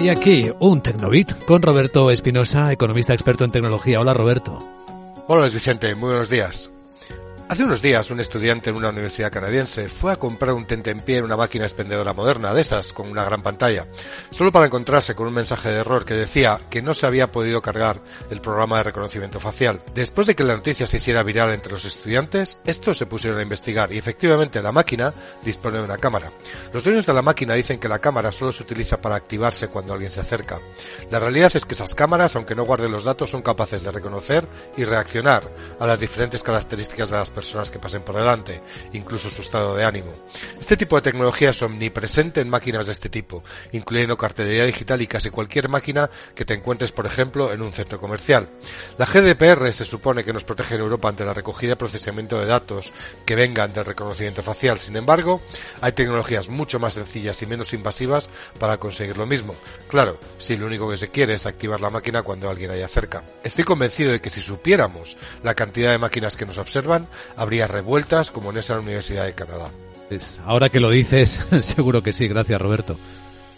Y aquí un Tecnobit con Roberto Espinosa, economista experto en tecnología. Hola Roberto. Hola Luis Vicente, muy buenos días. Hace unos días un estudiante en una universidad canadiense fue a comprar un tentempié en una máquina expendedora moderna de esas con una gran pantalla, solo para encontrarse con un mensaje de error que decía que no se había podido cargar el programa de reconocimiento facial. Después de que la noticia se hiciera viral entre los estudiantes, estos se pusieron a investigar y efectivamente la máquina dispone de una cámara. Los dueños de la máquina dicen que la cámara solo se utiliza para activarse cuando alguien se acerca. La realidad es que esas cámaras, aunque no guarden los datos, son capaces de reconocer y reaccionar a las diferentes características de las personas personas que pasen por delante, incluso su estado de ánimo. Este tipo de tecnología es omnipresente en máquinas de este tipo, incluyendo cartelería digital y casi cualquier máquina que te encuentres, por ejemplo, en un centro comercial. La GDPR se supone que nos protege en Europa ante la recogida y procesamiento de datos que vengan del reconocimiento facial. Sin embargo, hay tecnologías mucho más sencillas y menos invasivas para conseguir lo mismo. Claro, si lo único que se quiere es activar la máquina cuando alguien haya cerca. Estoy convencido de que si supiéramos la cantidad de máquinas que nos observan, habría revueltas como en esa Universidad de Canadá. Ahora que lo dices, seguro que sí. Gracias, Roberto.